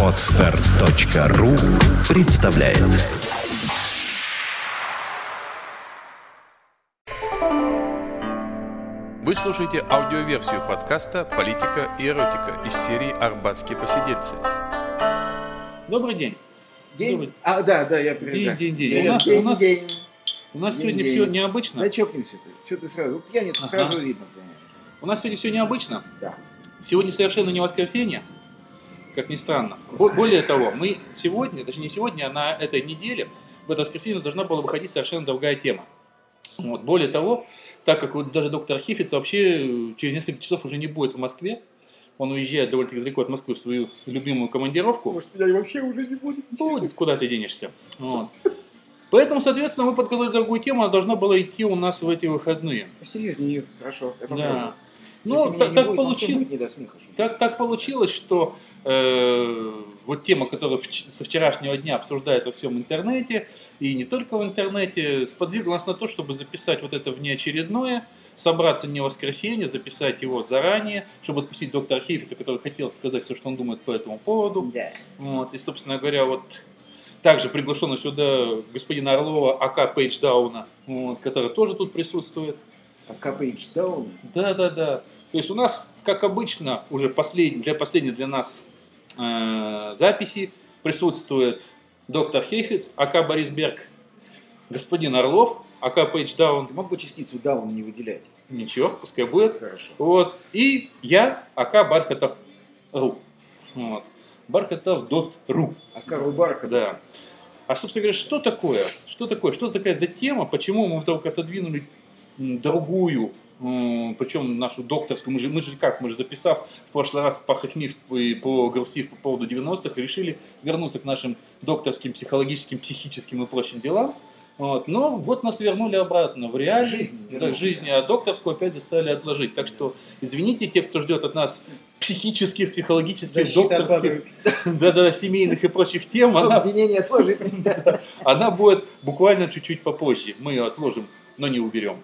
Отстар.ру представляет Вы слушаете аудиоверсию подкаста «Политика и эротика» из серии «Арбатские посидельцы». Добрый день. День? Добрый. А, да, да, я День, да. день, день. День, У нас- день, у нас- день. У нас День, сегодня день. все необычно. Да чокнемся ты. Что ты сразу? Вот пьяницу Ага. сразу видно, понимаешь? У нас сегодня все необычно. Да. Сегодня совершенно не воскресенье, как ни странно. Бо- Более того, мы сегодня, даже не сегодня, а на этой неделе, в это воскресенье должна была выходить совершенно другая тема. Вот. Более того, так как вот даже доктор Хифиц вообще э, через несколько часов уже не будет в Москве, он уезжает довольно-таки далеко от Москвы в свою любимую командировку. Может, меня вообще уже не будет. Будет, куда ты денешься. Вот. Поэтому, соответственно, мы подготовили другую тему, она должна была идти у нас в эти выходные. Посерьезнее, Юр. Хорошо. Да. Ну, так, так будет, получилось. смеха. Так, так получилось, что э, вот тема, которая вч- со вчерашнего дня обсуждает во всем интернете, и не только в интернете, сподвигла нас на то, чтобы записать вот это внеочередное, собраться не в воскресенье, записать его заранее, чтобы отпустить доктора Хейфица, который хотел сказать все, что он думает по этому поводу. Да. Вот, и, собственно говоря, вот также приглашено сюда господина Орлова, АК Пейдждауна, вот, который тоже тут присутствует. Пока пейдж даун. Да, да, да. То есть у нас, как обычно, уже послед... для последней для нас э, записи присутствует доктор Хейфиц, АК Борис Берг, господин Орлов, АК Пейдждаун. Ты мог бы частицу даун не выделять? Ничего, пускай будет. Хорошо. Вот. И я, АК Бархатов Ру. Вот. Бархатов дот ру. А Карл Бархат? Да. А, собственно говоря, что такое? Что такое? Что такая за тема? Почему мы вдруг отодвинули другую, причем нашу докторскую, мы же, мы же как, мы же записав в прошлый раз похохмив и погрустив по поводу 90-х, решили вернуться к нашим докторским, психологическим, психическим и прочим делам. Вот. Но вот нас вернули обратно в реальность, Жизнь да, вернули. жизни, а докторскую опять заставили отложить. Так что, извините, те, кто ждет от нас психических, психологических, докторских, да-да, семейных и прочих тем, она Обвинение отложить нельзя. она будет буквально чуть-чуть попозже. Мы ее отложим, но не уберем.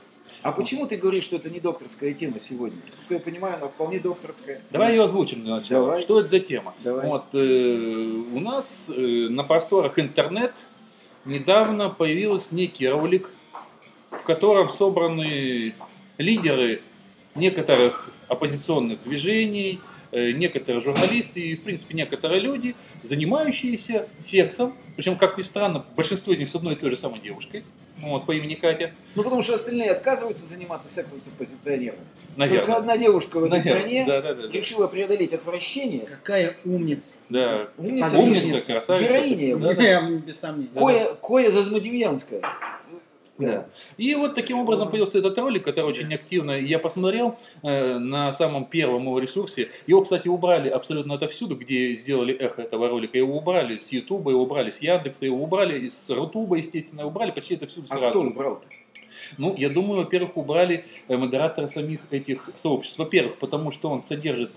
А почему ты говоришь, что это не докторская тема сегодня? Насколько я понимаю, она вполне докторская. Давай ее озвучим для начала. Давай. Что это за тема? Давай. Вот, э, у нас э, на просторах интернет недавно появился некий ролик, в котором собраны лидеры некоторых оппозиционных движений, э, некоторые журналисты и, в принципе, некоторые люди, занимающиеся сексом. Причем, как ни странно, большинство из них с одной и той же самой девушкой, вот, по имени Катя. Ну, потому что остальные отказываются заниматься сексом с оппозиционером. Наверное. Только одна девушка в этой Наверное. стране Да, да, да, да. решила преодолеть отвращение. Какая умница. Да. Умница, Умница, красавица. героиня. Да, да. Без сомнений. Кое, кое Зазмодемьянская. Да. И вот таким образом появился этот ролик, который очень активно я посмотрел э, на самом первом его ресурсе. Его, кстати, убрали абсолютно отовсюду, где сделали эхо этого ролика. Его убрали с Ютуба, его убрали с Яндекса, его убрали из Рутуба, естественно, убрали почти это всюду А сразу. кто убрал-то? Ну, я думаю, во-первых, убрали э, модераторы самих этих сообществ. Во-первых, потому что он содержит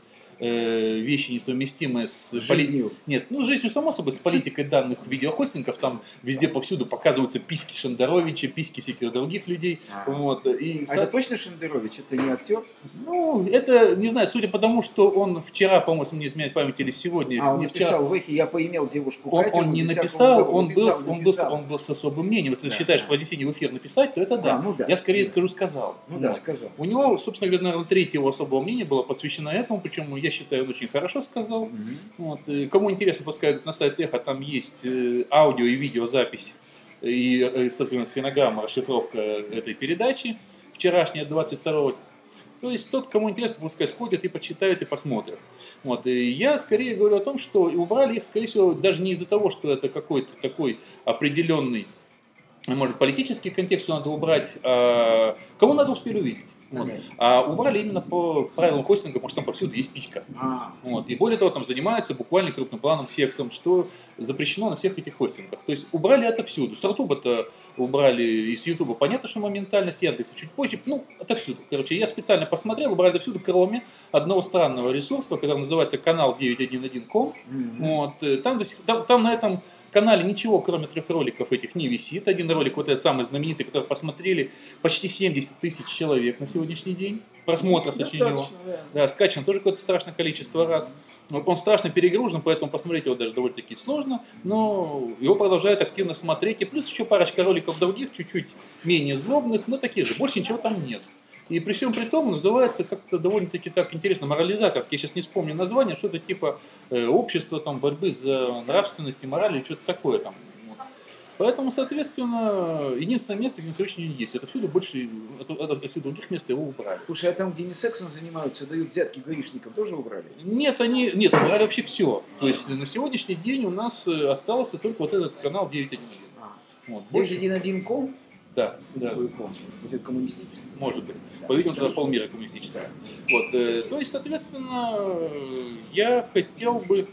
э, вещи несовместимые с С поли- жизнью. Нет, ну, с жизнью, само собой, с политикой данных видеохостингов, там везде повсюду показываются писки Шендеровича, писки всяких других людей. А. Вот, и, А это точно Шендерович? Это не актер? ну, это, не знаю, судя по тому, что он вчера, по-моему, мне изменяет память, или сегодня, А, он не вчера, написал в эхе, я поимел девушку он, Катю он не 10-м написал, году». он, был, Написал, он, был, написал. он был с особым мнением. Если Да, ты считаешь да. по внесению в эфир написать, то это да. А, ну да. Я скорее Да. скажу сказал. Ну да, Вот. сказал. У него, собственно говоря, наверное, третье его особого мнения было посвящено этому, причем, я считаю, очень хорошо сказал. Мгм. Вот. и Кому интересно, пускай на сайт Эхо, там есть э, аудио и видеозапись и, э, соответственно, стенограмма, расшифровка этой передачи вчерашняя, 22 То есть тот, кому интересно, пускай сходит и почитает, и посмотрит. Вот. И я скорее говорю о том, что и убрали их, скорее всего, даже не из-за того, что это какой-то такой определенный, может, политический контекст надо убрать, а кому надо успели увидеть. Вот. А убрали именно по правилам хостинга, потому что там повсюду есть писька. А, Вот. И более того, там занимаются буквально крупным планом сексом, что запрещено на всех этих хостингах. То есть убрали отовсюду. С Рутуба-то убрали, и с Ютуба понятно, что моментально, с Яндекса чуть позже. Ну, отовсюду. Короче, я специально посмотрел, убрали отовсюду, кроме одного странного ресурса, который называется канал 911.com. мгм. Вот. Там, там, там на этом канале ничего, кроме трех роликов этих, не висит. Один ролик, вот этот самый знаменитый, который посмотрели почти 70 тысяч человек на сегодняшний день. Просмотров, точнее, него. Да. Да, скачан тоже какое-то страшное количество раз. Вот Он страшно перегружен, поэтому посмотреть его даже довольно-таки сложно, но его продолжают активно смотреть. И плюс еще парочка роликов других, чуть-чуть менее злобных, но таких же. Больше ничего там нет. И при всем при том называется как-то довольно-таки так интересно, морализаторский. Я сейчас не вспомню название, что-то типа э, общество там, борьбы за нравственность и мораль, или что-то такое там. Поэтому, соответственно, единственное место, где на сегодняшний день есть, это всюду больше, всюду других мест его убрали. Слушай, а там, где не сексом занимаются, дают взятки гаишникам, тоже убрали? Нет, они, нет, убрали вообще все. То есть на сегодняшний день у нас э, остался только вот этот канал 9.1. А. Вот, больше, 911 ком? Да, да. Вот это коммунистический. Может быть. Да. По-видимому, тогда полмира коммунистическая. Вот, э, то есть, соответственно, я хотел бы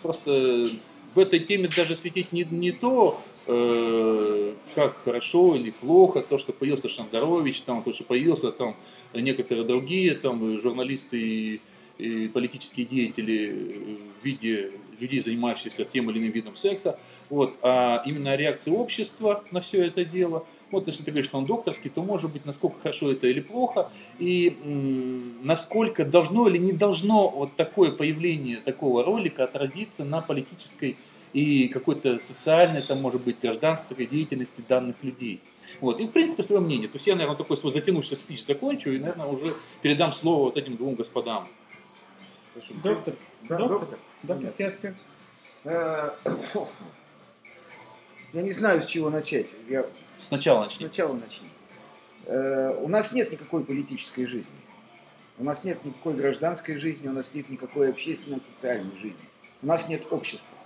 просто в этой теме даже светить не, не то, э, как хорошо или плохо, то, что появился Шандарович, там, то, что появился там некоторые другие там, журналисты и, и политические деятели в виде людей, занимающихся тем или иным видом секса, вот, а именно реакция общества на все это дело. Вот если ты говоришь, что он докторский, то может быть, насколько хорошо это или плохо, и м, насколько должно или не должно вот такое появление такого ролика отразиться на политической и какой-то социальной, там, может быть, гражданской деятельности данных людей. Вот. И, в принципе, свое мнение. То есть я, наверное, такой свой затянувшийся спич закончу и, наверное, уже передам слово вот этим двум господам. Доктор, Да, доктор, доктор. докторский аспект. Э, Я не знаю, с чего начать. Я Сначала начнем. сначала начну. Э, У нас нет никакой политической жизни. У нас нет никакой гражданской жизни, у нас нет никакой общественно-социальной жизни. У нас нет общества.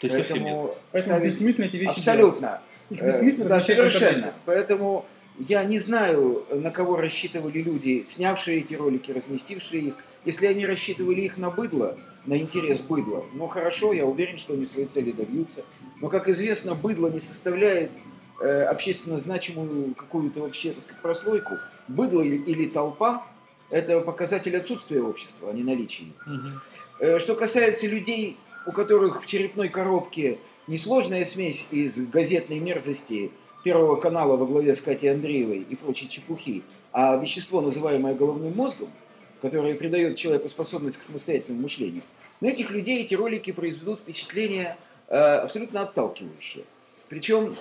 То есть совсем нет. Поэтому это бессмысленно эти вещи абсолютно. Их Э, бессмысленно Да, интернете. совершенно. Поэтому я не знаю, на кого рассчитывали люди, снявшие эти ролики, разместившие их. Если они рассчитывали их на быдло, на интерес быдла, ну хорошо, я уверен, что они своей цели добьются. Но, как известно, быдло не составляет э, общественно значимую какую-то вообще, так сказать, прослойку. Быдло или, или толпа – это показатель отсутствия общества, а не наличия. Мгм. Э, Что касается людей, у которых в черепной коробке несложная смесь из газетной мерзости Первого канала во главе с Катей Андреевой и прочей чепухи, а вещество, называемое головным мозгом, которое придает человеку способность к самостоятельному мышлению, на этих людей эти ролики произведут впечатление абсолютно отталкивающее. Причем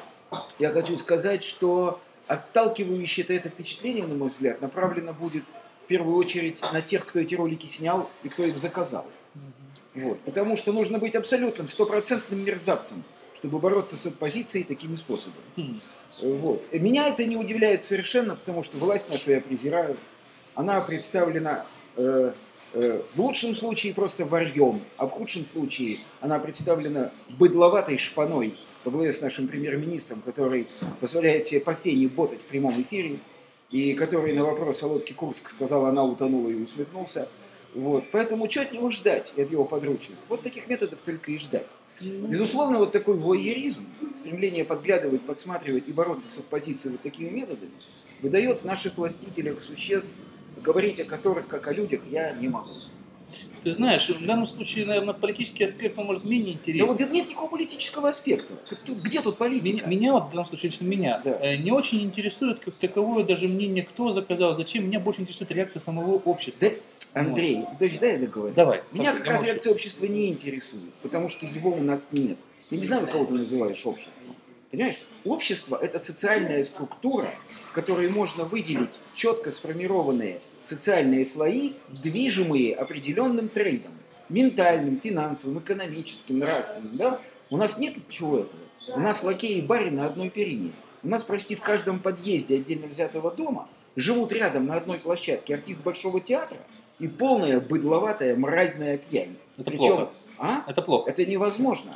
я хочу сказать, что отталкивающее это, это впечатление, на мой взгляд, направлено будет в первую очередь на тех, кто эти ролики снял и кто их заказал. Вот. Потому что нужно быть абсолютным, стопроцентным мерзавцем, чтобы бороться с оппозицией такими способами. Хм. Вот. Меня это не удивляет совершенно, потому что власть нашу я презираю. Она представлена э, э, в лучшем случае просто варьем, а в худшем случае она представлена быдловатой шпаной во главе с нашим премьер-министром, который позволяет себе по фене ботать в прямом эфире, и который на вопрос о лодке Курск сказал, она утонула и усмехнулся. Вот. Поэтому что от него ждать, от его подручных? Вот таких методов только и ждать. Безусловно, вот такой воеризм, стремление подглядывать, подсматривать и бороться с оппозицией вот такими методами, выдает в наших властителях существ, говорить о которых как о людях я не могу. Ты знаешь, в данном случае, наверное, политический аспект он может менее Да интересен. вот нет никакого политического аспекта. Тут- где тут Меня, политика? меня вот в данном случае, лично меня, Да. э, не очень интересует как таковое даже мнение, кто заказал, зачем. Меня больше интересует реакция самого общества. Да, Андрей, подожди, дай я договорю. Давай. Меня как раз реакция общества не интересует, потому что его у нас нет. Я не знаю, кого ты называешь обществом. Понимаешь? Общество – это социальная структура, в которой можно выделить четко сформированные социальные слои, движимые определенным трендом. Ментальным, финансовым, экономическим, нравственным. Да? У нас нет ничего этого. У нас лакеи и барин на одной перине. У нас, прости, в каждом подъезде отдельно взятого дома живут рядом на одной площадке артист Большого театра и полная быдловатая мразная пьянь. Это Причем, плохо. а? Это плохо. Это невозможно.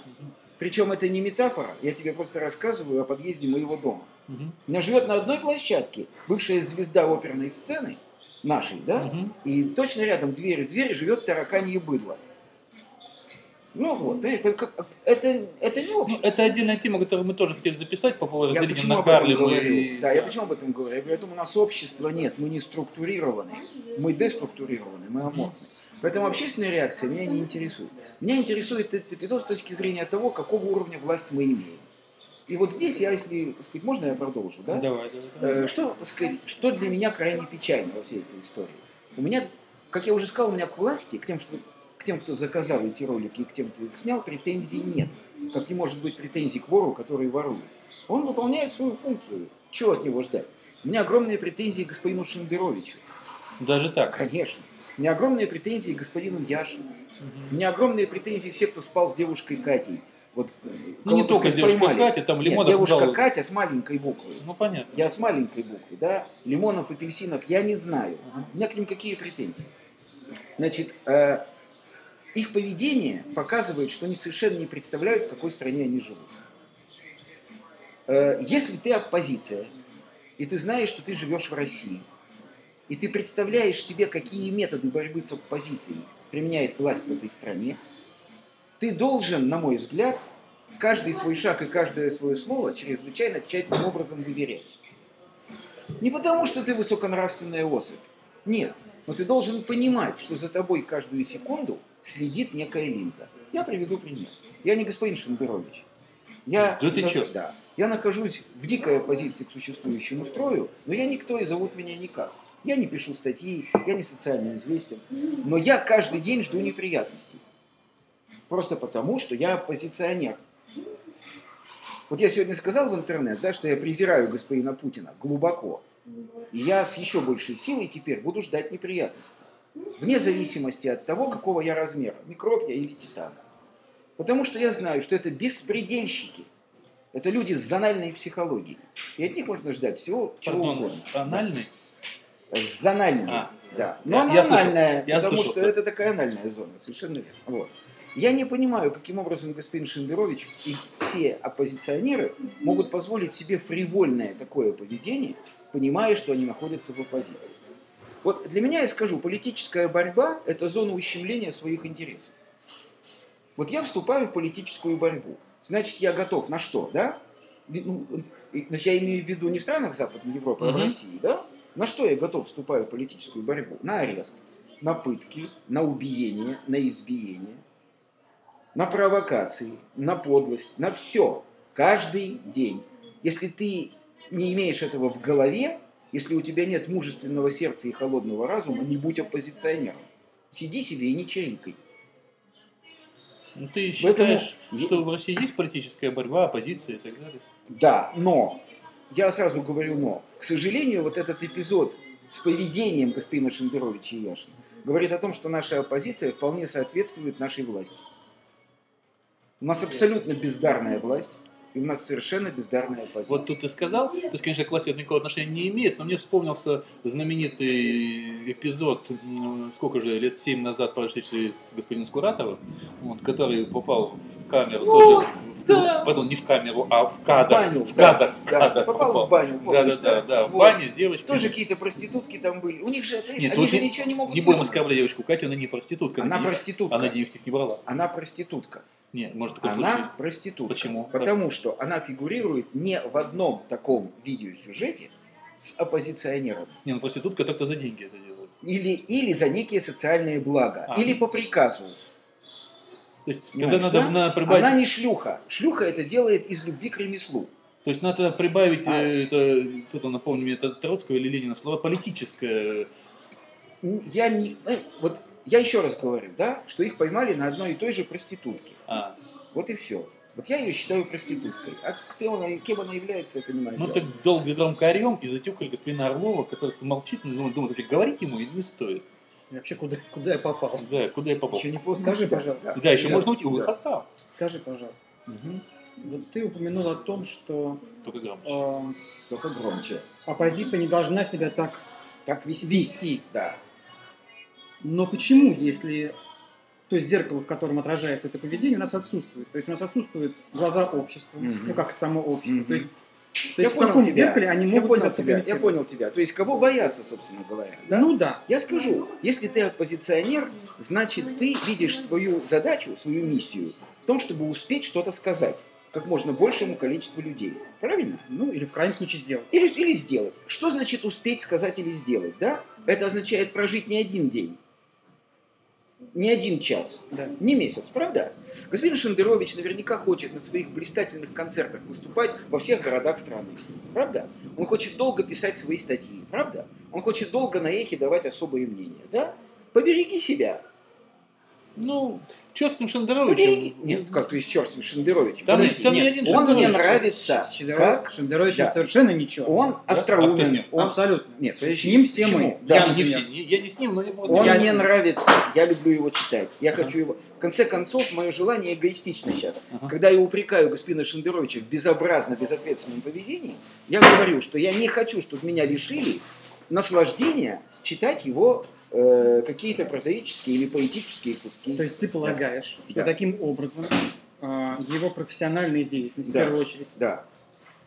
Причем это не метафора, я тебе просто рассказываю о подъезде моего дома. Мгм. У меня живет на одной площадке бывшая звезда оперной сцены, нашей, да? Мгм. И точно рядом двери двери живет тараканье быдло. Ну вот, это, это не Ну, общество. это отдельная тема, которую мы тоже хотели записать по поводу Я разделения на Гарлема и... Да, я почему об этом говорю? Я говорю, о том, у нас общества нет, мы не структурированы, мы деструктурированы, мы аморфны. Поэтому общественная реакция меня не интересует. Меня интересует этот эпизод с точки зрения того, какого уровня власть мы имеем. И вот здесь я, если, так сказать, можно я продолжу, да? Давай, давай. Э, Что, так сказать, что для меня крайне печально во всей этой истории? У меня, как я уже сказал, у меня к власти, к тем, что, к тем, кто заказал эти ролики и к тем, кто их снял, претензий нет. Как не может быть претензий к вору, который ворует. Он выполняет свою функцию. Чего от него ждать? У меня огромные претензии к господину Шендеровичу. Даже так. Конечно. У меня огромные претензии к господину Яшину. У меня огромные претензии все, кто спал с девушкой Катей. Вот, Ну, не только сказать, девушкой поймали. Катей, там Нет, Лимонов девушка дал- Катя с маленькой буквы. Ну, понятно. Я с маленькой буквы, да, лимонов, апельсинов я не знаю. У меня к ним какие претензии? Значит, э, их поведение показывает, что они совершенно не представляют, в какой стране они живут. Э, если ты оппозиция, и ты знаешь, что ты живешь в России, и ты представляешь себе, какие методы борьбы с оппозицией применяет власть в этой стране, ты должен, на мой взгляд, каждый свой шаг и каждое свое слово чрезвычайно тщательным образом выверять. Не потому, что ты высоконравственная особь. Нет. Но ты должен понимать, что за тобой каждую секунду следит некая линза. Я приведу пример. Я не господин Шендерович. Я, Да ты чё? Да. Я нахожусь в дикой оппозиции к существующему строю, но я никто и зовут меня никак. Я не пишу статьи, я не социально известен. Но я каждый день жду неприятностей. Просто потому, что я оппозиционер. Вот я сегодня сказал в интернет, да, что я презираю господина Путина глубоко. И я с еще большей силой теперь буду ждать неприятностей. Вне зависимости от того, какого я размера, микроб я или титан. Потому что я знаю, что это беспредельщики. Это люди с зональной психологией. И от них можно ждать всего, чего Пардон, угодно. с анальной? С зональной, А, да. я- Но она я слышал, анальная, я потому слышал, что что- это такая анальная зона, совершенно верно. Вот. Я не понимаю, каким образом господин Шендерович и все оппозиционеры могут позволить себе фривольное такое поведение, понимая, что они находятся в оппозиции. Вот для меня, я скажу, политическая борьба – это зона ущемления своих интересов. Вот я вступаю в политическую борьбу. Значит, я готов на что, да? Ну, Значит, я имею в виду не в странах Западной Европы, а в. России, да? На что я готов вступаю в политическую борьбу? На арест, на пытки, на убиение, на избиение, на провокации, на подлость, на все. Каждый день. Если ты не имеешь этого в голове, если у тебя нет мужественного сердца и холодного разума, не будь оппозиционером. Сиди себе и не чирикай. Ну, ты Поэтому- считаешь, что в России есть политическая борьба, оппозиция и так далее? Да, но, я сразу говорю но, к сожалению, вот этот эпизод с поведением господина Шендеровича и Яшина говорит о том, что наша оппозиция вполне соответствует нашей власти. У нас абсолютно бездарная власть, и у нас совершенно бездарная оппозиция. Вот тут ты сказал, то есть, конечно, к власти это никакого отношения не имеет, но мне вспомнился знаменитый эпизод, сколько же, лет семь назад прошедший с господином Скуратовым, вот, который попал в камеру, тоже, в- да. пардон, не в камеру, а в кадр, баню, в да, кадр, в да, кадр попал в баню, Да, помнишь, да, да, да, в Вот. бане с девочкой. Тоже какие-то проститутки там были. У них же, знаешь, Нет, они же не- ничего не могут Не будем оскорблять девочку Катю, она не проститутка. Она не- проститутка. Она денег с них не брала. Она проститутка. Нет, может такой Она случай. проститутка. Почему? Потому что она фигурирует не в одном таком видеосюжете с оппозиционером. Не, ну проститутка только за деньги это делает. Или, или за некие социальные блага. А. Или по приказу. То есть, Понимаешь, тогда надо, да? надо прибавить, Она не шлюха. Шлюха это делает из любви к ремеслу. то есть надо прибавить, А. э, это, кто-то напомню мне, это Троцкого или Ленина, слово политическое. Я не... э, Вот я еще раз говорю, да, что их поймали на одной и той же проститутке. А, Вот и все. Вот я ее считаю проституткой. А кто она, кем она является, это не мое мы дело. так долго громко орем и затюкали господина Орлова, который молчит, ну, думает, вообще говорить ему не стоит. И Вообще, куда, куда я попал? Да, куда я попал. Еще не поздно. Скажи, Да, пожалуйста. Да, еще Да. можно уйти, Да. выхотал. Скажи, пожалуйста. Мгм. Вот ты упомянул о том, что Только громче. э, Только громче. оппозиция не должна себя так Так вести. вести. Да. Но почему, если то есть зеркало, в котором отражается это поведение, у нас отсутствует? То есть у нас отсутствуют глаза общества, Мгм. ну как и само общество. Мгм. То есть, то Я есть в понял каком тебя. зеркале они Я могут понял себя тебя. Я понял тебя. То есть кого бояться, собственно говоря. да? Ну да. Я скажу, если ты оппозиционер, значит ты видишь свою задачу, свою миссию в том, чтобы успеть что-то сказать как можно большему количеству людей. Правильно? Ну или в крайнем случае сделать. Или, или сделать. Что значит успеть сказать или сделать, да? Это означает прожить не один день. Не один час, Да. не месяц, правда? Господин Шендерович наверняка хочет на своих блистательных концертах выступать во всех городах страны, правда? Он хочет долго писать свои статьи, правда? Он хочет долго на эхе давать особые мнения, да? Побереги себя. Ну, черт с ним. Шендеровичем. Нет, как черт с ним Шендеровичем? Там, Подожди, там не нет, один он мне нравится. Шендерович- Как? Шендерович Да. совершенно ничего. Он А с остроумен. ним? Он, Абсолютно. Нет, с ним все мы. Да, Я, Не не- я не с ним, но не просто. он Я- мне нравится, я люблю его читать. Я хочу его. В конце концов, мое желание эгоистично сейчас. Ага. Когда я упрекаю господина Шендеровича в безобразно безответственном поведении, я говорю, что я не хочу, чтобы меня лишили наслаждения читать его э, какие-то прозаические или поэтические куски. То есть ты полагаешь, что Да. таким образом а, его профессиональная деятельность, Да. в первую очередь, Да.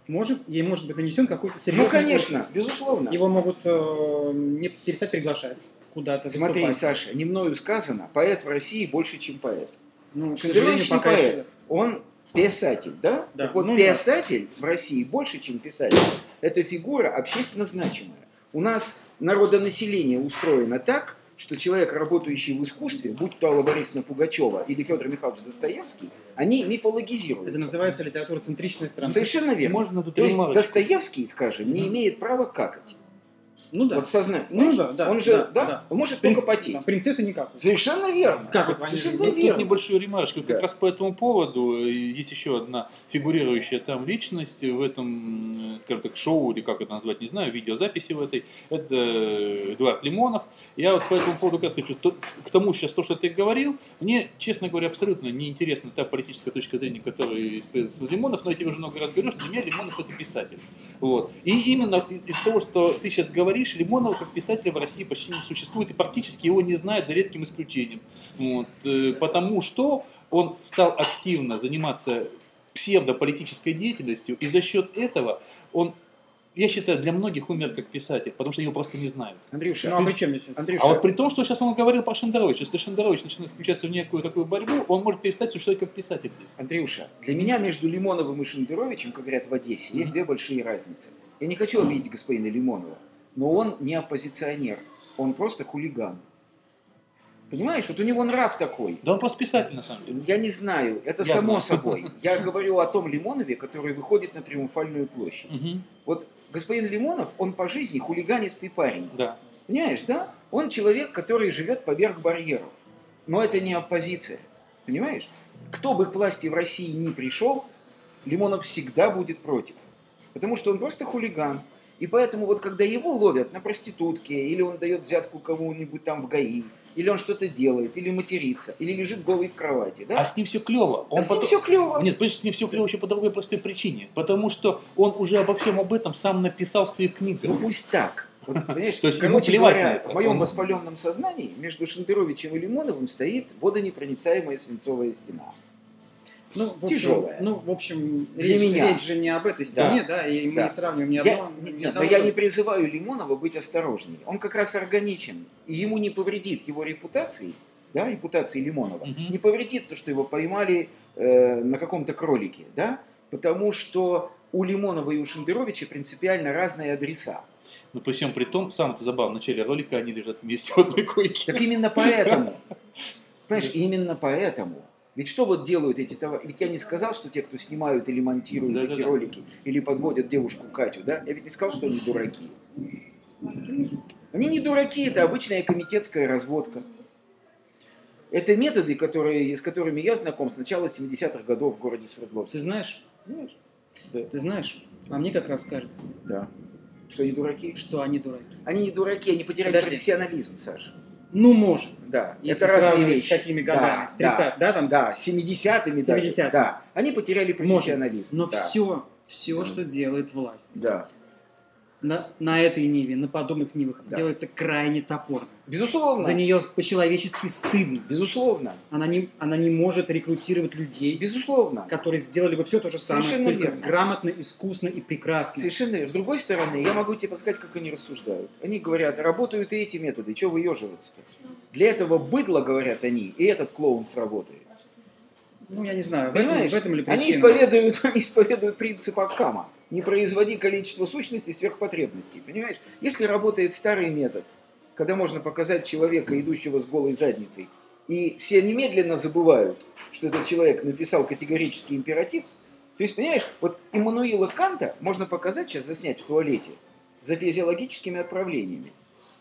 может, ей может быть нанесен какой-то серьезный Ну, конечно, безусловно. Его могут э, не перестать приглашать куда-то Смотри, выступать. Саша, не мною сказано, поэт в России больше, чем поэт. Ну, к сожалению, пока еще... поэт, он писатель, да? Да, Так вот, ну да. писатель в России больше, чем писатель. Это фигура общественно значимая. У нас народонаселение устроено так, что человек, работающий в искусстве, будь то Алла Борисовна Пугачева или Федор Михайлович Достоевский, они мифологизируются. Это называется литература центричная страна. Совершенно верно. Можно тут То есть? Достоевский, скажем, не имеет права какать. Ну да. Вот сознательно. Ну понимаешь? да, да, Он же, да, да, да. он может Принц- только потеть. да, принцесса никак. Совершенно верно. Как это? Совершенно Тут, тут верно. небольшую ремарочку. Да. Как раз по этому поводу есть еще одна фигурирующая там личность в этом, э, скажем так, шоу, или как это назвать, не знаю, видеозаписи в этой. Это Эдуард Лимонов. Я вот по этому поводу как раз хочу, то- к тому сейчас то, что ты говорил, мне, честно говоря, абсолютно неинтересна та политическая точка зрения, которую исповедует Лимонов, но я тебе уже много раз говорю, что для меня Лимонов это писатель. Вот. И именно из, из того, что ты сейчас говоришь, Лимонова как писателя в России почти не существует, и практически его не знают за редким исключением. Вот. э, Потому что он стал активно заниматься псевдополитической деятельностью, и за счет этого он, я считаю, для многих умер как писатель, потому что его просто не знают. Андрюша, Ну а при чем здесь? Андрюша, А вот при том, что сейчас он говорил про Шендеровича, если Шендерович начинает включаться в некую такую борьбу, он может перестать существовать как писатель здесь. Андрюша, для меня между Лимоновым и Шендеровичем, как говорят в Одессе, есть две большие разницы. Я не хочу обидеть господина Лимонова, но он не оппозиционер, он просто хулиган. Понимаешь, вот у него нрав такой. Да он просто писатель на самом деле. Я не знаю, это Я само знаю. собой. Я говорю о том Лимонове, который выходит на Триумфальную площадь. Мгм. Вот господин Лимонов, он по жизни хулиганистый парень. Да. Понимаешь, да? Он человек, который живет поверх барьеров. Но это не оппозиция. Понимаешь? Кто бы к власти в России ни пришел, Лимонов всегда будет против. Потому что он просто хулиган. И поэтому вот когда его ловят на проститутке, или он дает взятку кому-нибудь там в ГАИ, или он что-то делает, или матерится, или лежит голый в кровати, да? А с ним все клево. А с ним все клево. Нет, понимаешь, с ним все клево еще по другой простой причине. Потому что он уже обо всем об этом сам написал в своих книгах. Ну пусть так. Вот, понимаешь, То есть ему плевать говоря, на это. в моем Он- воспаленном сознании между Шендеровичем и Лимоновым стоит водонепроницаемая свинцовая стена. Ну, в общем, Тяжелая. Ну, в общем, Для речь, меня. речь же не об этой стене, да, и мы Да. не сравниваем ни Я, одного. нет, ни нет, но одного я там- не призываю Лимонова быть осторожнее. Он как раз органичен. И ему не повредит его репутации, да, репутации Лимонова, Мгм. не повредит то, что его поймали э, на каком-то кролике, да, потому что у Лимонова и у Шендеровича принципиально разные адреса. Но при всем при том, самое забавно, в начале ролика они лежат вместе в одной койке. Так именно поэтому, понимаешь, именно поэтому. Ведь что вот делают эти товарищи? Ведь я не сказал, что те, кто снимают или монтируют Да-да-да. эти ролики, или подводят девушку Катю, да? Я ведь не сказал, что они дураки. Они не дураки, это обычная комитетская разводка. Это методы, которые, с которыми я знаком с начала 70-х годов в городе Ты Свердловске. знаешь, Понимаешь? Да. ты знаешь, а мне как раз кажется, да. Что они дураки? что они дураки. Они не дураки, они потеряли Подожди. профессионализм, Саша. Ну, может. Да, Если это разные вещи. с какими годами, Да, с 30 да, там, Да, с 70-ми даже. 70-ми. Да, они потеряли профессионализм. но да. все, все, Мгм. что делает власть, Да. На, на этой ниве, на подобных нивах, Да. делается крайне топорно. Безусловно. За нее по-человечески стыдно. Безусловно. Она не, она не может рекрутировать людей, Безусловно. которые сделали бы все то же самое, Совершенно только верно. грамотно, искусно и прекрасно. Совершенно верно. С другой стороны, я могу тебе подсказать, как они рассуждают. Они говорят, работают и эти методы, чего выеживаться-то? Для этого быдло, говорят они, и этот клоун сработает. Ну, я не знаю, в этом, в этом ли они, причина? исповедуют, они исповедуют принцип Абкама. Не производи количество сущностей сверх потребностей. Понимаешь? Если работает старый метод, когда можно показать человека, идущего с голой задницей, и все немедленно забывают, что этот человек написал категорический императив. То есть, понимаешь, вот Иммануила Канта можно показать сейчас заснять в туалете за физиологическими отправлениями.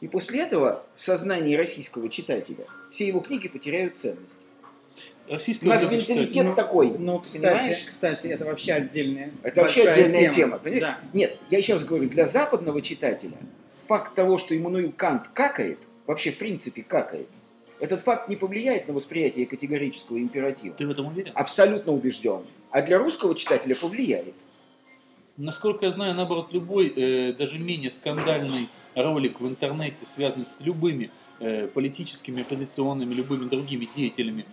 И после этого в сознании российского читателя все его книги потеряют ценность. Российская У нас менталитет. Ну, такой. Ну, кстати, понимаешь? кстати, это вообще отдельная Это вообще отдельная тема. понимаешь? Да. Нет, я еще раз говорю, для западного читателя факт того, что Иммануил Кант какает, вообще в принципе какает, этот факт не повлияет на восприятие категорического императива. Ты в этом уверен? Абсолютно убежден. А для русского читателя повлияет. Насколько я знаю, наоборот, любой, э, даже менее скандальный ролик в интернете, связанный с любыми э, политическими, оппозиционными, любыми другими деятелями,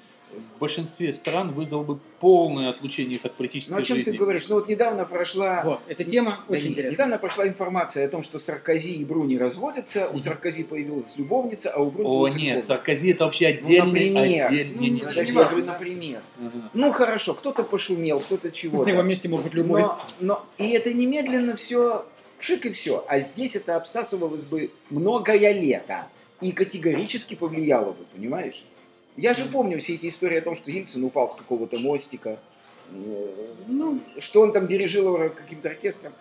в большинстве стран вызвал бы полное отлучение их от Ну политической о чем жизни. ты говоришь? Ну вот недавно прошла... Вот, эта тема Да очень не- интересная. Недавно прошла информация о том, что Саркози и Бруни разводятся, у Саркози появилась любовница, а у Бруни О нет, любовница. Саркози это вообще Ну, отдельный... например. отдельный- Ну, не, не, это Подожди, не я говорю, например. Ага. Ну хорошо, кто-то пошумел, кто-то чего-то. На его месте может быть любой. Но, но и это немедленно все, пшик и все. А здесь это обсасывалось бы многое лето. И категорически повлияло бы, понимаешь? Я же помню все эти истории о том, что Ельцин упал с какого-то мостика, э, Ну, что он там дирижировал каким-то оркестром.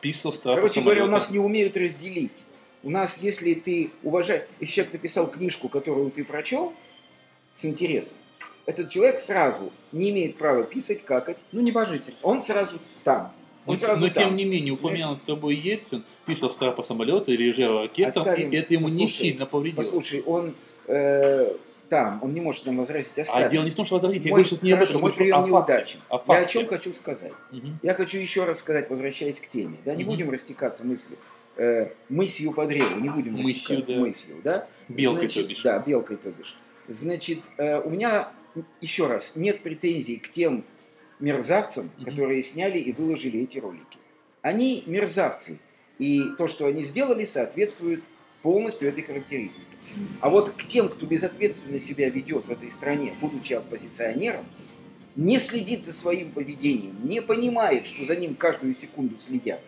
Писал страх Короче говоря, у нас не умеют разделить. У нас, если ты уважаешь, если человек написал книжку, которую ты прочел с интересом, этот человек сразу не имеет права писать, какать, ну, небожитель. он сразу там. Он Но, сразу но там. тем не менее, упомянут тобой Ельцин писал страх по самолету или режиссер оркестром, Оставим. и это ему не Послушай, сильно повредило. Послушай, он э, там, он не может нам возразить, А оставим. дело не в том, что возразить, я Мой- говорю сейчас не об этом, мой прием о факте. неудачен. О Я о факте. чем хочу сказать. Мгм. Я хочу еще раз сказать, возвращаясь к теме. Да, не Мгм. будем растекаться мыслью. Э, мысью по древу, не будем растекаться да. мысью, да? Белкой, Значит, то бишь. Да, белкой, то бишь. Значит, э, у меня, еще раз, нет претензий к тем мерзавцам, Мгм. которые сняли и выложили эти ролики. Они мерзавцы. И то, что они сделали, соответствует полностью этой характеристике. А вот к тем, кто безответственно себя ведет в этой стране, будучи оппозиционером, не следит за своим поведением, не понимает, что за ним каждую секунду следят.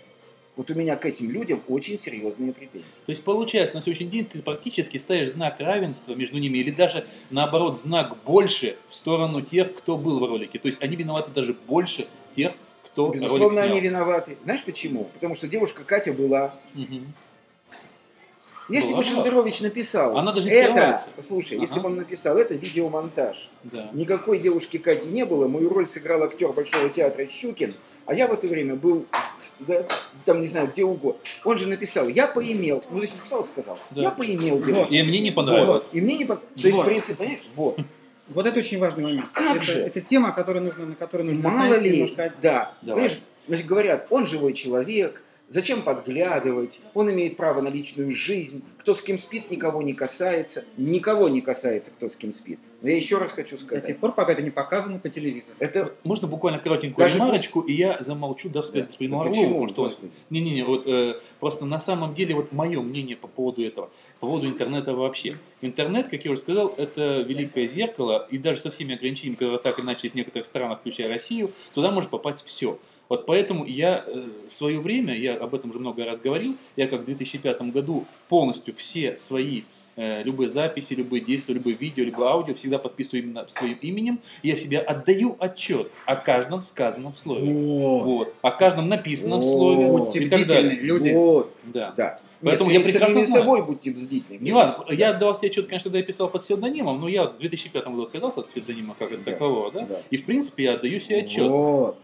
Вот у меня к этим людям очень серьезные претензии. То есть получается, на сегодняшний день ты практически ставишь знак равенства между ними, или даже наоборот знак больше в сторону тех, кто был в ролике. То есть они виноваты даже больше тех, кто ролик Безусловно, снял. они виноваты. Знаешь почему? Потому что девушка Катя была. Мгм. Если Была, бы. Шендерович написал, Она даже это, скрывается. послушай, если Ага. бы он написал, это видеомонтаж. Да. Никакой девушки Кати не было, мою роль сыграл актер Большого театра Щукин, а я в это время был, да, там, не знаю, где угодно. Он же написал, я поимел, ну, если написал, сказал, Да. я поимел девушку. И мне не понравилось. Вот. И мне не понравилось. То есть, Вот. в принципе, понимаешь? вот. Вот это очень важный момент. Как это, же? это тема, которую нужно, на которой нужно Мало ли, немножко. да. Давай. Понимаешь, значит, говорят, он живой человек, зачем подглядывать, он имеет право на личную жизнь, кто с кем спит, никого не касается, никого не касается, кто с кем спит. Но я еще раз хочу До сказать, тех пор, пока это не показано по телевизору. это Можно буквально коротенькую Даже ремарочку, и я замолчу, да, сказать господину Да Орлову, почему, что? Не-не-не, вот э, просто на самом деле вот мое мнение по поводу этого, по поводу интернета вообще. Интернет, как я уже сказал, это великое зеркало, и даже со всеми ограничениями, которые так или иначе есть в некоторых странах, включая Россию, туда может попасть все. Вот поэтому я э, в свое время, я об этом уже много раз говорил, я как в 2005 году полностью все свои э, любые записи, любые действия, любые видео, либо аудио всегда подписываю именно своим именем. Я себе отдаю отчет о каждом сказанном слове. Вот. О каждом написанном Вот. слове. Будьте и так далее. люди. Вот, Да. да. Поэтому Нет, я прекрасно знаю. собой будьте бдительны. Не важно, я отдавал себе отчет, конечно, когда я писал под псевдонимом, но я в 2005 году отказался от псевдонима как от Да. такового, да? Да. И в принципе я отдаю себе отчет. Вот.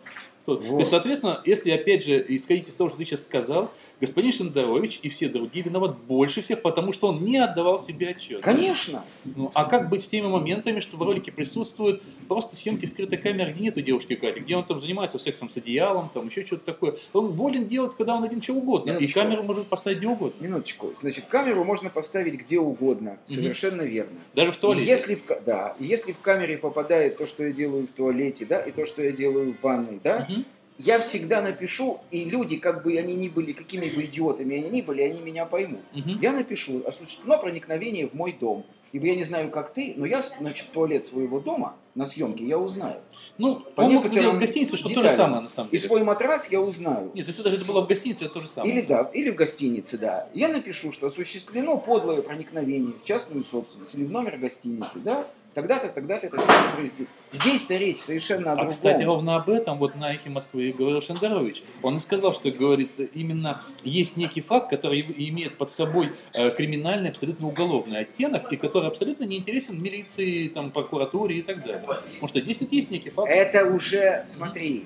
То, Вот. есть, соответственно, если опять же исходить из того, что ты сейчас сказал, господин Шендерович и все другие виноват больше всех, потому что он не отдавал себе отчет. Конечно. Ну, а как быть с теми моментами, что в ролике присутствуют просто съемки скрытой камеры, где нету девушки Кати, где он там занимается сексом с одеялом, там еще что-то такое. Он волен делать, когда он один что угодно. И Минуточку. камеру может поставить где угодно. Минуточку. Значит, камеру можно поставить где угодно. Совершенно верно. Даже в туалете. Если в, да, и если в камере попадает то, что я делаю в туалете, да, и то, что я делаю в ванной, да, Мгм. Я всегда напишу, и люди, как бы они ни были, какими бы идиотами они ни были, они меня поймут. Мгм. Я напишу, осуществлено проникновение в мой дом. Ибо я не знаю, как ты, но я, значит, туалет своего дома на съемке я узнаю. Ну, По он мог некоторым делать в гостинице, что то же деталям. самое на самом И деле. свой матрас я узнаю. Нет, если даже это было в гостинице, это то же самое. Или да, или в гостинице, да. Я напишу, что осуществлено подлое проникновение в частную собственность или в номер гостиницы, да, тогда-то, тогда-то это все произойдет. Здесь-то речь совершенно о А, другом. кстати, ровно об этом вот на эхе Москвы и говорил Шендерович. Он и сказал, что говорит, именно есть некий факт, который имеет под собой э, криминальный, абсолютно уголовный оттенок, и который абсолютно не интересен милиции, там, прокуратуре и так далее. Потому что здесь вот есть некий факт. Это уже, смотри,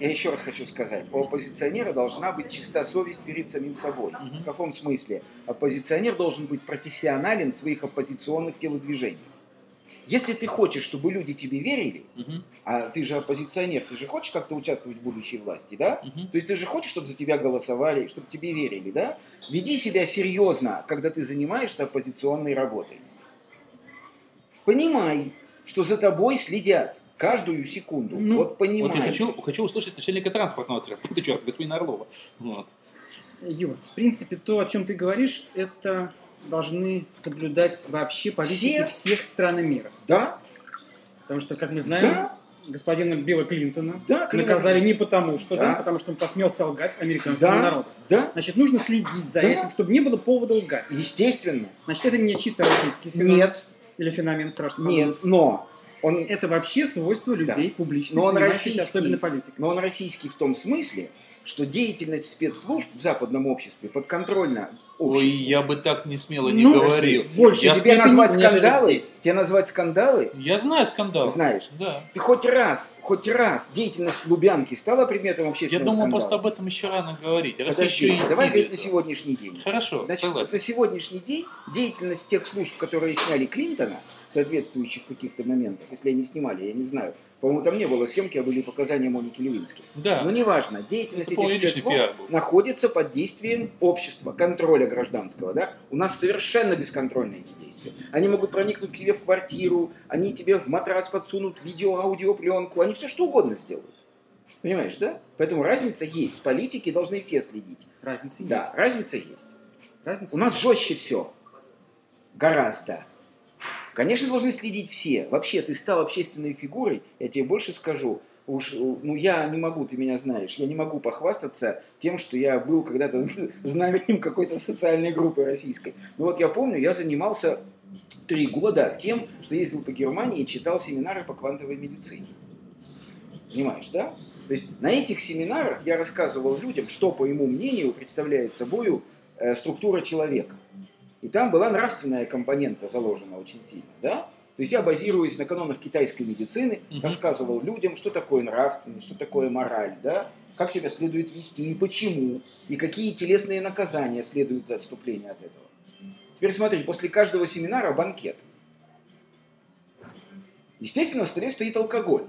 я еще раз хочу сказать, у оппозиционера должна быть чиста совесть перед самим собой. Мгм. В каком смысле? Оппозиционер должен быть профессионален в своих оппозиционных телодвижениях. Если ты хочешь, чтобы люди тебе верили, Мгм, а ты же оппозиционер, ты же хочешь как-то участвовать в будущей власти, да? мгм. То есть ты же хочешь, чтобы за тебя голосовали, чтобы тебе верили, да? Веди себя серьезно, когда ты занимаешься оппозиционной работой. Понимай, что за тобой следят каждую секунду. Ну, вот понимай. Вот я хочу, хочу услышать начальника транспортного цеха. Ты черт, господина Орлова. Вот. Юр, в принципе, то, о чем ты говоришь, это должны соблюдать вообще политики Все? всех стран мира. Да? Потому что, как мы знаем, Да? господина Билла Клинтона Да, Клинтон. наказали не потому, что Да. да, потому что он посмел солгать американскому Да? народу. Да? Значит, нужно следить за Да. этим, чтобы не было повода лгать. Естественно. Значит, это не чисто российский феномен. Нет, Или феномен страшно. нет, но он, Это вообще свойство людей публичных, Но он российский. особенно политикой. но он российский в том смысле, что деятельность спецслужб в западном обществе подконтрольна Ой, обществу. я бы так не смело не Ну, говорил. в большей Я Тебе назвать скандалы? Тебе назвать скандалы? Я знаю скандал. Знаешь. Да. Ты хоть раз, хоть раз деятельность Лубянки стала предметом Я общественного думаю, скандала? просто об этом еще рано говорить. Раз Подожди, еще давай говорить на сегодняшний день. Хорошо, Значит, согласен. на сегодняшний день деятельность тех служб, которые сняли Клинтона соответствующих каких-то моментах, если они снимали, я не знаю. По-моему, там не было съемки, а были показания Моники Левински. Да. Но неважно, деятельность Это этих спецслужб находится под действием общества, контроля гражданского. Да? У нас совершенно бесконтрольны эти действия. Они могут проникнуть к тебе в квартиру, они тебе в матрас подсунут видео, аудио, пленку, они все что угодно сделают. Понимаешь, да? Поэтому разница есть. Политики должны все следить. Разница Да, есть. разница есть. Разница У нас жестче все. Гораздо. Конечно, должны следить все. Вообще, ты стал общественной фигурой, я тебе больше скажу. Уж, ну, я не могу, ты меня знаешь, я не могу похвастаться тем, что я был когда-то знаменем какой-то социальной группы российской. Ну вот я помню, я занимался три года тем, что ездил по Германии и читал семинары по квантовой медицине. Понимаешь, да? То есть на этих семинарах я рассказывал людям, что, по моему мнению, представляет собой э, структура человека. И там была нравственная компонента заложена очень сильно, да? То есть я, базируясь на канонах китайской медицины, Мгм. рассказывал людям, что такое нравственность, что такое мораль, да? Как себя следует вести и почему, и какие телесные наказания следуют за отступление от этого. Теперь смотри, после каждого семинара банкет. Естественно, на столе стоит алкоголь.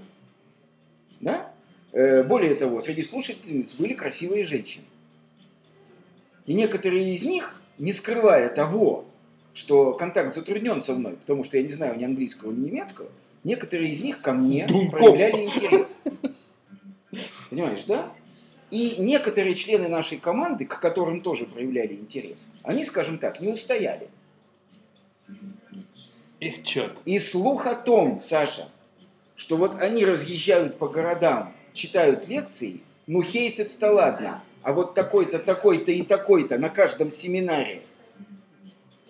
Да? Э, Более того, среди слушательниц были красивые женщины. И некоторые из них, не скрывая того, что контакт затруднен со мной, потому что я не знаю ни английского, ни немецкого, некоторые из них ко мне Дунков. проявляли интерес. Понимаешь, да? И некоторые члены нашей команды, к которым тоже проявляли интерес, они, скажем так, не устояли. Эх, черт. И слух о том, Саша, что вот они разъезжают по городам, читают лекции, ну хейфец-то ладно, а вот такой-то, такой-то и такой-то на каждом семинаре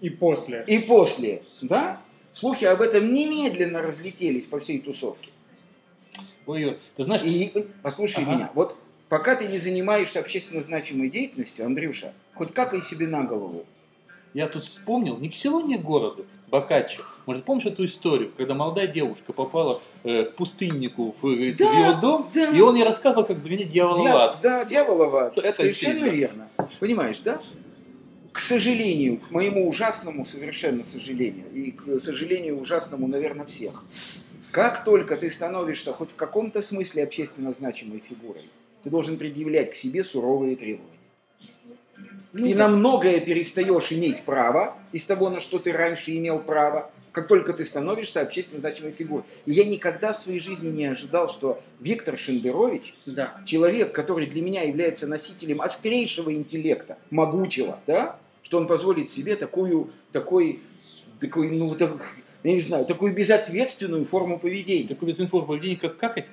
И после. и после, да, слухи об этом немедленно разлетелись по всей тусовке. Ой, ты знаешь, И э, послушай Ага. меня, вот пока ты не занимаешься общественно значимой деятельностью, Андрюша, хоть какай себе на голову. я тут вспомнил, ни к селу, ни к городу, Бокаччо. Может, помнишь эту историю, когда молодая девушка попала э, к пустыннику в, говорится, в Да, его дом, да. и он ей рассказывал, как звенит дьявола в Дья- ад. Да, дьяволова. Это Совершенно сильно. верно. Понимаешь, да? К сожалению, к моему ужасному совершенно сожалению, и к сожалению ужасному, наверное, всех, как только ты становишься хоть в каком-то смысле общественно значимой фигурой, ты должен предъявлять к себе суровые требования. Ну ты да. на многое перестаешь иметь право из того, на что ты раньше имел право, как только ты становишься общественно значимой фигурой. И я никогда в своей жизни не ожидал, что Виктор Шендерович Да. человек, который для меня является носителем острейшего интеллекта, могучего, да, что он позволит себе такую, такой, такой, ну, так, я не знаю, такую безответственную форму поведения. Такой безинформ поведение, как какать.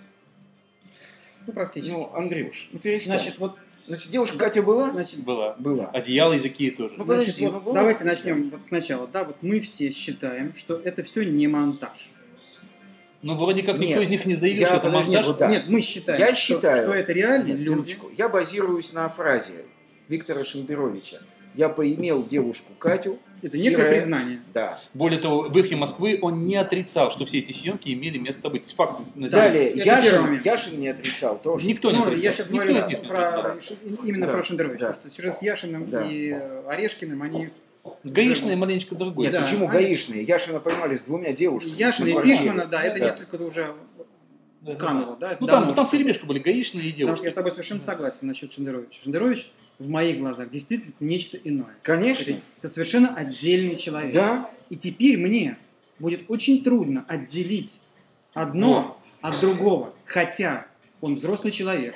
Ну, практически. Ну, Андрюш, ну перестань. Значит, вот Значит, девушка Катя была? Значит, Была. Была. Одеяло языки тоже. Ну, значит, подожди, вот давайте начнем вот сначала. Да, вот мы все считаем, что это все не монтаж. Ну, вроде как никто Нет. из них не заявил, Я что это подожди, монтаж. вот да. Нет, мы считаем, Я что, считаю- что это реальные Нет, люди. минуточку. Я базируюсь на фразе Виктора Шендеровича. Я поимел девушку Катю. Это некое Тире. признание. Да. Более того, в эхе Москвы он не отрицал, что все эти съемки имели место быть. Факт на земле. Далее, это Яшин. Яшин не отрицал тоже. Никто не Ну, отрицал. я сейчас Никто говорю из них про, именно Да, про Шендеровича, да. потому что сюжет с Яшиным Да. и Орешкиным, они... Гаишное маленечко другое. Нет, Да. почему Они- гаишные? Яшина поймали с двумя девушками. Яшина на и. Фишмана, да, это Да. несколько уже Да, да? Ну там, там перемешка были гаишные и Потому что девушки. я с тобой совершенно согласен насчет Шендеровича. Шендерович в моих глазах действительно нечто иное. Конечно. Это, это совершенно отдельный человек. Да. И теперь мне будет очень трудно отделить одно от другого, хотя он взрослый человек,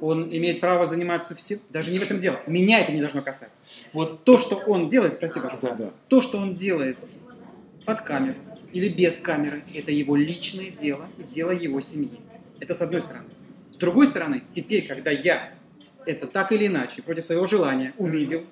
он имеет право заниматься всем, даже не в этом дело. Меня это не должно касаться. Вот То, что он делает, прости, пожалуйста, Да. то, что он делает под камеру или без камеры, это его личное дело и дело его семьи. Это с одной стороны. С другой стороны, теперь, когда я это так или иначе, против своего желания, увидел,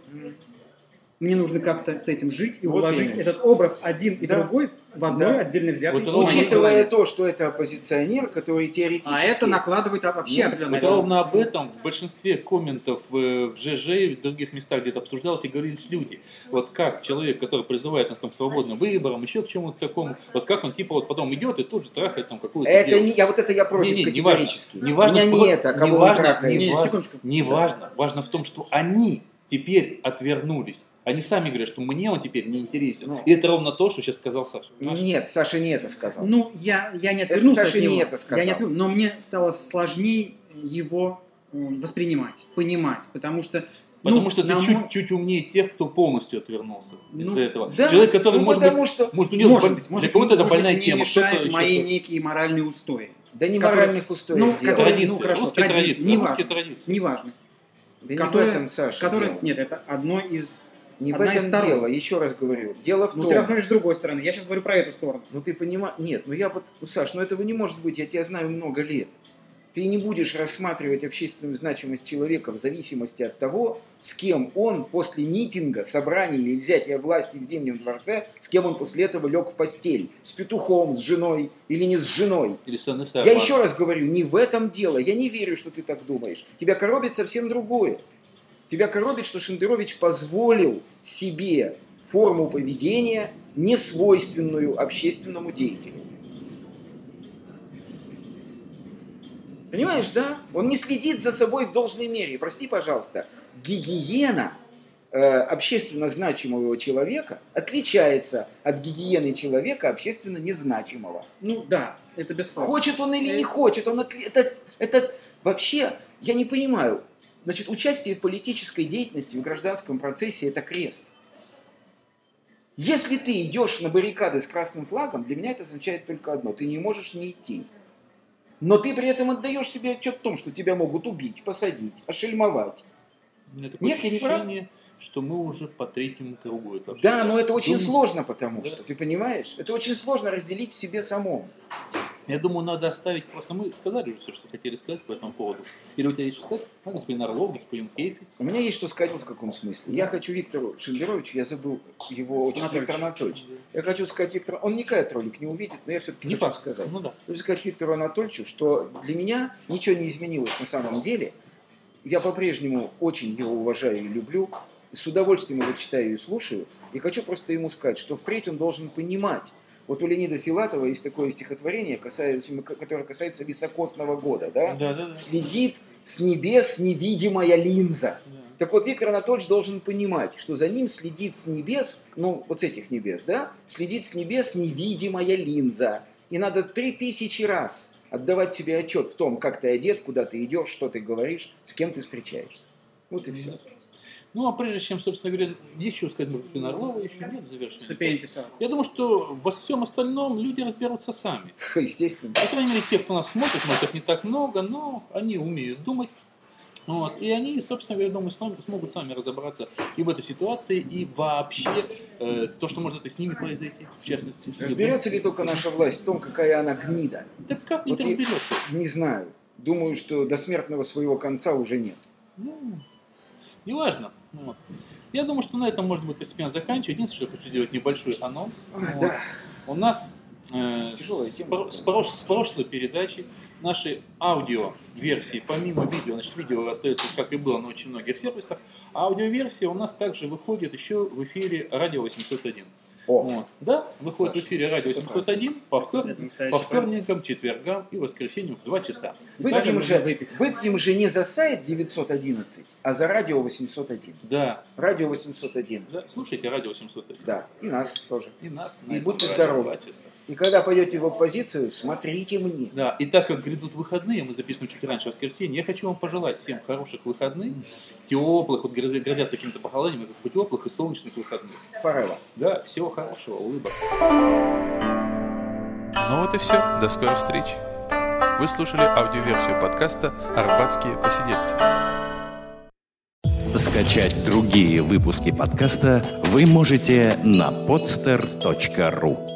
мне нужно как-то с этим жить и Вот уложить именно. этот образ один и Да. другой в одной Да. отдельно взятой Вот Учитывая то, что это оппозиционер, который теоретически... А это накладывает вообще Ну, определенное Это ровно об этом в большинстве комментов э, в ЖЖ и в других местах, где это обсуждалось, и говорились люди. Вот как человек, который призывает нас там к свободным выборам, еще к чему-то такому, вот как он типа вот потом идет и тут же трахает там какую-то Это девушку. не, я вот это я против не важно. категорически. Не важно, Меня что- не это, кого не он важно, трахает. Не, важно. секундочку. Не важно. Важно в том, что они теперь отвернулись. Они сами говорят, что мне он теперь не интересен. Ну. И это ровно то, что сейчас сказал Саша. понимаешь? Нет, Саша не это сказал. Ну, я, я не отвернулся Саша от него. не это сказал. Я не отвернулся, но мне стало сложнее его воспринимать, понимать, потому что... Потому ну, что ты чуть, мой- чуть умнее тех, кто полностью отвернулся из-за Ну, этого. Да, Человек, который ну, может потому быть, что... может, у него может боль- быть, может, для кого-то это может быть, больная мне тема. еще мои некие моральные устои. Да не которые- моральных устоев ну, дело. которые- Традиции, ну, хорошо, русские традиции, традиции, неважно. русские традиции. Неважно. Да не которые, в этом, Саша, которые- дело. Нет, это одно из... Не в одна из этом сторон. дело, еще раз говорю. Дело в Ну, том... ты рассмотришь с другой стороны. Я сейчас говорю про эту сторону. Ну ты понимаешь... Нет, ну я вот... Ну, Саш, ну этого не может быть, я тебя знаю много лет. Ты не будешь рассматривать общественную значимость человека в зависимости от того, с кем он после митинга, собрания или взятия власти в Зимнем дворце, с кем он после этого лег в постель. С петухом, с женой или не с женой. Или с Я еще раз говорю, не в этом дело. Я не верю, что ты так думаешь. Тебя коробит совсем другое. Тебя коробит, что Шендерович позволил себе форму поведения, не свойственную общественному деятелю. Понимаешь, да? Он не следит за собой в должной мере. Прости, пожалуйста, гигиена э, общественно значимого человека отличается от гигиены человека общественно незначимого. Ну, да, это бесспорно. Хочет он или не Э, хочет, он отли- это, это вообще, я не понимаю. Значит, участие в политической деятельности, в гражданском процессе – это крест. Если ты идешь на баррикады с красным флагом, для меня это означает только одно – ты не можешь не идти. Но ты при этом отдаешь себе отчет в том, что тебя могут убить, посадить, ошельмовать. Нет, я не прав. Что мы уже по третьему кругу. это Да, но это очень Думаю- сложно, потому Да. что, ты понимаешь? Это очень сложно разделить в себе самом. Я думаю, надо оставить, просто мы сказали уже все, что хотели сказать по этому поводу. Или у тебя есть что сказать? А, господин Орлов, господин Кейфиц. У меня есть что сказать вот в каком смысле. Я хочу Виктору Шендеровичу, я забыл его отчество. Виктор Анатольевич. Я хочу сказать Виктору, он никогда этот ролик не увидит, но я все-таки Не хочу факт. сказать. Ну да. Хочу сказать Виктору Анатольевичу, что для меня ничего не изменилось на самом деле. Я по-прежнему очень его уважаю и люблю. С удовольствием его читаю и слушаю. И хочу просто ему сказать, что впредь он должен понимать. Вот у Леонида Филатова есть такое стихотворение, касается- которое касается високосного года. Да? Да, да, да. Следит с небес невидимая линза. Да. Так вот, Виктор Анатольевич должен понимать, что за ним следит с небес, ну, вот с этих небес, да, следит с небес невидимая линза. И надо три тысячи раз отдавать себе отчет в том, как ты одет, куда ты идешь, что ты говоришь, с кем ты встречаешься. Вот и все. Ну, а прежде чем, собственно говоря, еще сказать, может, господин Орлова, еще нет завершения. Я думаю, что во всем остальном люди разберутся сами. Естественно. По крайней мере, те, кто нас смотрит, может, их не так много, но они умеют думать. Вот. И они, собственно говоря, думаю, смогут сами разобраться и в этой ситуации, и вообще э, то, что может это с ними произойти, в частности. Разберется ли только наша власть в том, какая она гнида? Да как не Вот разберется? Не знаю. Думаю, что до смертного своего конца уже нет. Ну, неважно. Вот. Я думаю, что на этом можно будет постепенно заканчивать. Единственное, что я хочу сделать небольшой анонс. А, Вот. да. У нас э, с, тема. с прош- с прошлой передачи наши аудио-версии, помимо видео, значит, видео остается, как и было на очень многих сервисах, а аудиоверсия у нас также выходит еще в эфире радио 801. О, Вот. Да, выходит Саша, в эфире радио это 801 по, втор- по вторникам, четвергам и воскресеньям в 2 часа. выпьем Саша, же, выпить. выпьем же не за сайт 911, а за радио 801. Да, Радио 801. да, слушайте радио 801. Да, и нас тоже. И нас И будьте здоровы. И когда пойдете в оппозицию, смотрите мне. Да, и так как грядут выходные, мы записываем чуть раньше воскресенье, я хочу вам пожелать всем хороших выходных, теплых, вот грозя- грозятся какими-то похолоданиями, как бы теплых и солнечных выходных. Форева. Да, всего хорошего, улыбок. Ну вот и все. До скорой встречи. Вы слушали аудиоверсию подкаста «Арбатские посидельцы». Скачать другие выпуски подкаста вы можете на podster.ru